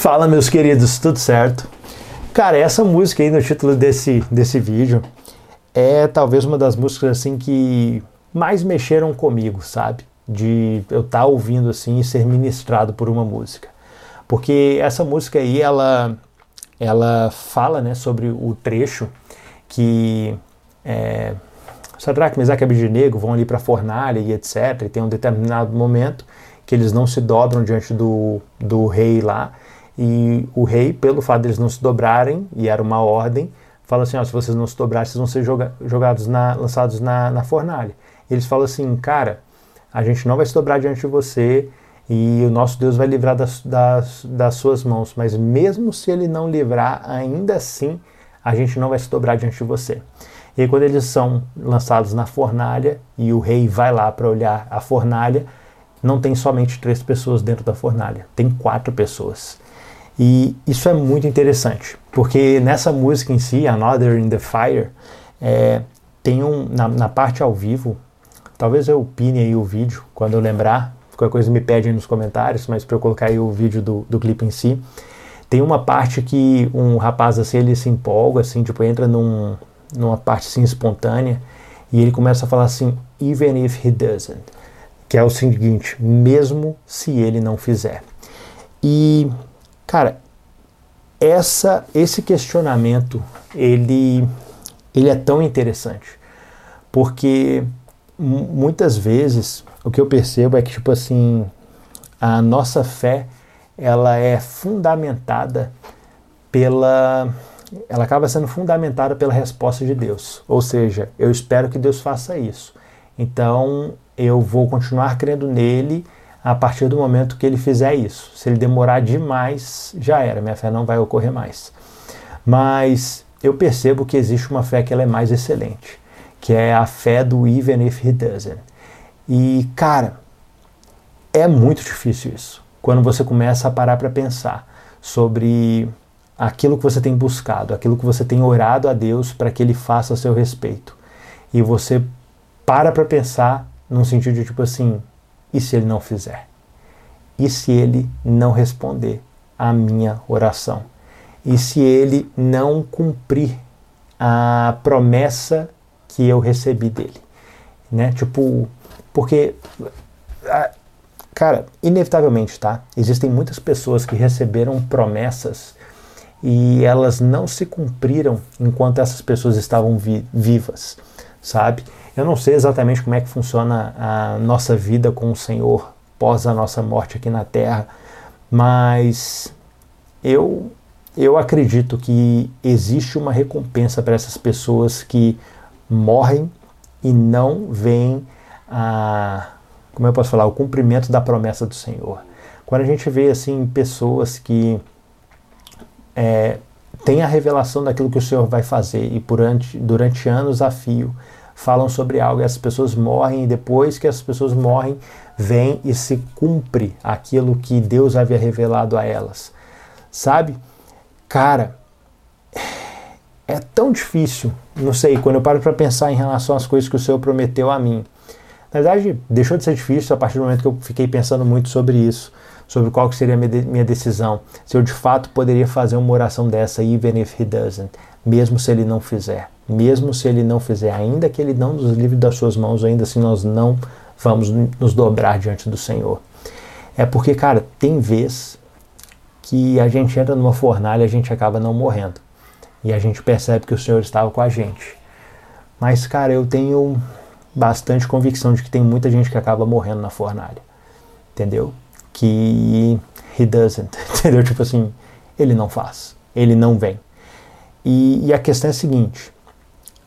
Fala meus queridos, tudo certo? Cara, essa música aí no título desse, desse vídeo é talvez uma das músicas assim que mais mexeram comigo, sabe? De eu estar tá ouvindo assim e ser ministrado por uma música. Porque essa música aí, ela, ela fala né, sobre o trecho que é, Sadraque, Mesaque e Abednego vão ali para a fornalha e etc. E tem um determinado momento que eles não se dobram diante do, do rei lá. E o rei, pelo fato deles de não se dobrarem, e era uma ordem, fala assim: ó, se vocês não se dobrarem, vocês vão ser joga jogados na, lançados na, na fornalha. Eles falam assim: cara, a gente não vai se dobrar diante de você e o nosso Deus vai livrar das, das, das suas mãos. Mas mesmo se ele não livrar, ainda assim a gente não vai se dobrar diante de você. E aí, quando eles são lançados na fornalha e o rei vai lá para olhar a fornalha, não tem somente três pessoas dentro da fornalha, tem quatro pessoas. E isso é muito interessante, porque nessa música em si, Another in the Fire, é, tem um, na, na, parte ao vivo, talvez eu pine aí o vídeo quando eu lembrar, qualquer coisa me pede aí nos comentários, mas para eu colocar aí o vídeo do, do clipe em si, tem uma parte que um rapaz assim, ele se empolga, assim, tipo, entra num, numa parte assim espontânea, e ele começa a falar assim, even if he doesn't, que é o seguinte, mesmo se ele não fizer. E, cara, essa, esse questionamento, ele, ele é tão interessante, porque muitas vezes o que eu percebo é que, tipo assim, a nossa fé, ela é fundamentada pela ela acaba sendo fundamentada pela resposta de Deus. Ou seja, eu espero que Deus faça isso. Então, eu vou continuar crendo nele a partir do momento que ele fizer isso. Se ele demorar demais, já era, minha fé não vai ocorrer mais. Mas eu percebo que existe uma fé que ela é mais excelente, que é a fé do even if he doesn't. E, cara, é muito difícil isso. Quando você começa a parar para pensar sobre aquilo que você tem buscado, aquilo que você tem orado a Deus para que Ele faça a seu respeito. E você para para pensar num sentido de tipo assim: e se Ele não fizer? E se Ele não responder à minha oração? E se Ele não cumprir a promessa que eu recebi dele? Né? Tipo, porque. Cara, inevitavelmente, tá? Existem muitas pessoas que receberam promessas e elas não se cumpriram enquanto essas pessoas estavam vi vivas, sabe? Eu não sei exatamente como é que funciona a nossa vida com o Senhor pós a nossa morte aqui na Terra, mas eu eu acredito que existe uma recompensa para essas pessoas que morrem e não veem a como eu posso falar o cumprimento da promessa do Senhor. Quando a gente vê assim pessoas que é, tem a revelação daquilo que o Senhor vai fazer e durante, durante anos a fio falam sobre algo e as pessoas morrem e depois que as pessoas morrem vem e se cumpre aquilo que Deus havia revelado a elas. Sabe? Cara, é tão difícil, não sei, quando eu paro para pensar em relação às coisas que o Senhor prometeu a mim. Na verdade, deixou de ser difícil a partir do momento que eu fiquei pensando muito sobre isso sobre qual seria minha decisão, se eu de fato poderia fazer uma oração dessa, even if he doesn't, mesmo se ele não fizer, mesmo se ele não fizer, ainda que ele não nos livre das suas mãos, ainda assim nós não vamos nos dobrar diante do Senhor. É porque, cara, tem vez que a gente entra numa fornalha e a gente acaba não morrendo. E a gente percebe que o Senhor estava com a gente. Mas, cara, eu tenho bastante convicção de que tem muita gente que acaba morrendo na fornalha. Entendeu? Que he doesn't, entendeu? Tipo assim, ele não faz, ele não vem. E, e a questão é a seguinte: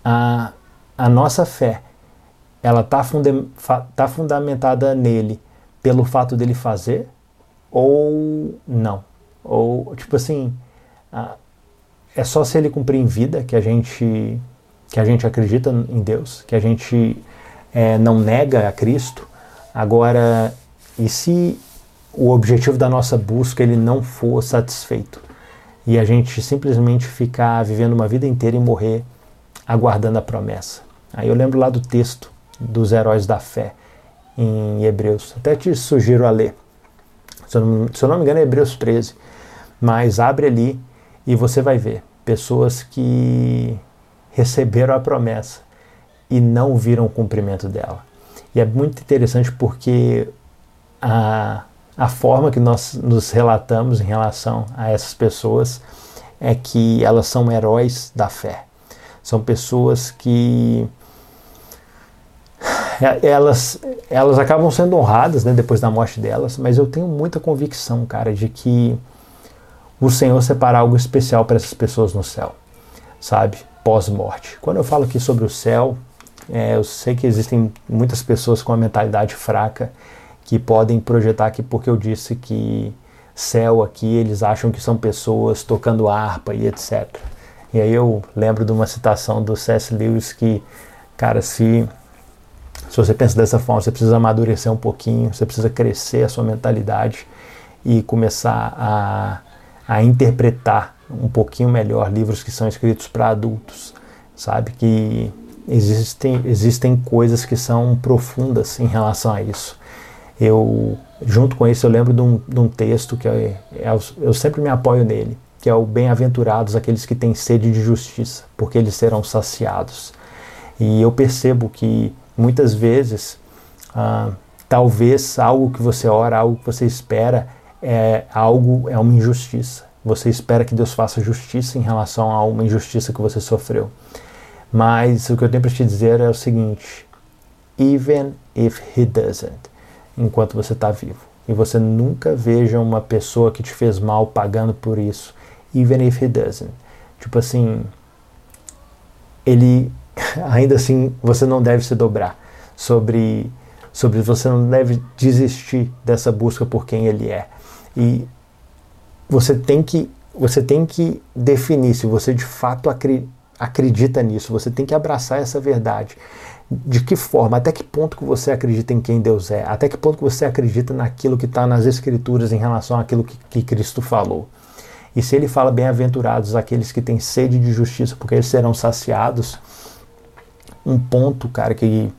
a, a nossa fé, ela está tá fundamentada nele pelo fato dele fazer ou não? Ou, tipo assim, a, é só se ele cumprir em vida que a gente que a gente acredita em Deus, que a gente é, não nega a Cristo. Agora, e se o objetivo da nossa busca ele não for satisfeito e a gente simplesmente ficar vivendo uma vida inteira e morrer aguardando a promessa. Aí eu lembro lá do texto dos heróis da fé em Hebreus. Até te sugiro a ler. Se eu não, se eu não me engano, é Hebreus 13. Mas abre ali e você vai ver pessoas que receberam a promessa e não viram o cumprimento dela. E é muito interessante porque a, a forma que nós nos relatamos em relação a essas pessoas é que elas são heróis da fé. São pessoas que é, elas, elas acabam sendo honradas né, depois da morte delas, mas eu tenho muita convicção, cara, de que o Senhor separa algo especial para essas pessoas no céu, sabe? Pós-morte. Quando eu falo aqui sobre o céu, é, eu sei que existem muitas pessoas com a mentalidade fraca que podem projetar aqui porque eu disse que céu aqui eles acham que são pessoas tocando harpa e etc. E aí eu lembro de uma citação do C.S. Lewis que, cara, se se você pensa dessa forma, você precisa amadurecer um pouquinho, você precisa crescer a sua mentalidade e começar a, a interpretar um pouquinho melhor livros que são escritos para adultos, sabe? Que existem, existem coisas que são profundas em relação a isso. Eu, junto com isso, eu lembro de um, de um texto que é, é, eu sempre me apoio nele, que é o Bem-aventurados aqueles que têm sede de justiça, porque eles serão saciados. E eu percebo que muitas vezes, ah, talvez algo que você ora, algo que você espera, é algo, é uma injustiça. Você espera que Deus faça justiça em relação a uma injustiça que você sofreu. Mas o que eu tenho para te dizer é o seguinte: even if he doesn't, enquanto você está vivo, e você nunca veja uma pessoa que te fez mal pagando por isso, even if he doesn't. Tipo assim, ele ainda assim você não deve se dobrar sobre sobre você não deve desistir dessa busca por quem ele é. E você tem que você tem que definir se você de fato acredita nisso você tem que abraçar essa verdade de que forma até que ponto que você acredita em quem Deus é até que ponto que você acredita naquilo que está nas escrituras em relação àquilo que, que Cristo falou e se ele fala bem-aventurados aqueles que têm sede de justiça porque eles serão saciados um ponto, cara, que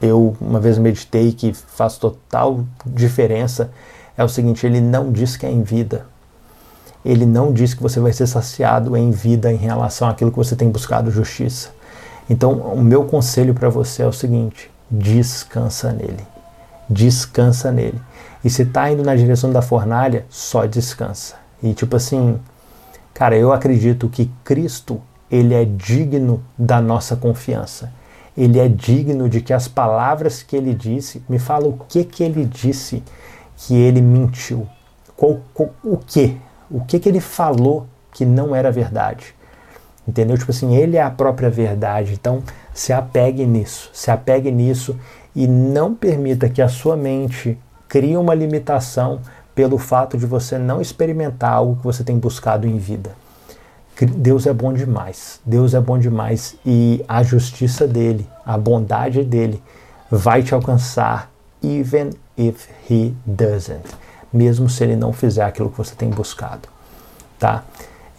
eu uma vez meditei que faz total diferença é o seguinte: ele não diz que é em vida. Ele não diz que você vai ser saciado em vida em relação àquilo que você tem buscado justiça. Então, o meu conselho para você é o seguinte: descansa nele. Descansa nele. E se está indo na direção da fornalha, só descansa. E tipo assim, cara, eu acredito que Cristo ele é digno da nossa confiança. Ele é digno de que as palavras que ele disse, me fala o que que ele disse que ele mentiu. Qual, qual, o que? O que que ele falou que não era verdade? Entendeu? Tipo assim, ele é a própria verdade. Então, se apegue nisso. Se apegue nisso e não permita que a sua mente crie uma limitação pelo fato de você não experimentar algo que você tem buscado em vida. Deus é bom demais. Deus é bom demais e a justiça dele, a bondade dele vai te alcançar even if he doesn't, mesmo se ele não fizer aquilo que você tem buscado, tá?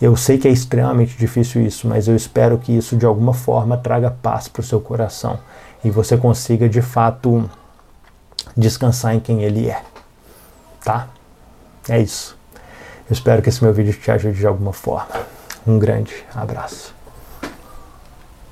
Eu sei que é extremamente difícil isso, mas eu espero que isso de alguma forma traga paz para o seu coração e você consiga de fato descansar em quem ele é, tá? É isso. Eu espero que esse meu vídeo te ajude de alguma forma. Um grande abraço.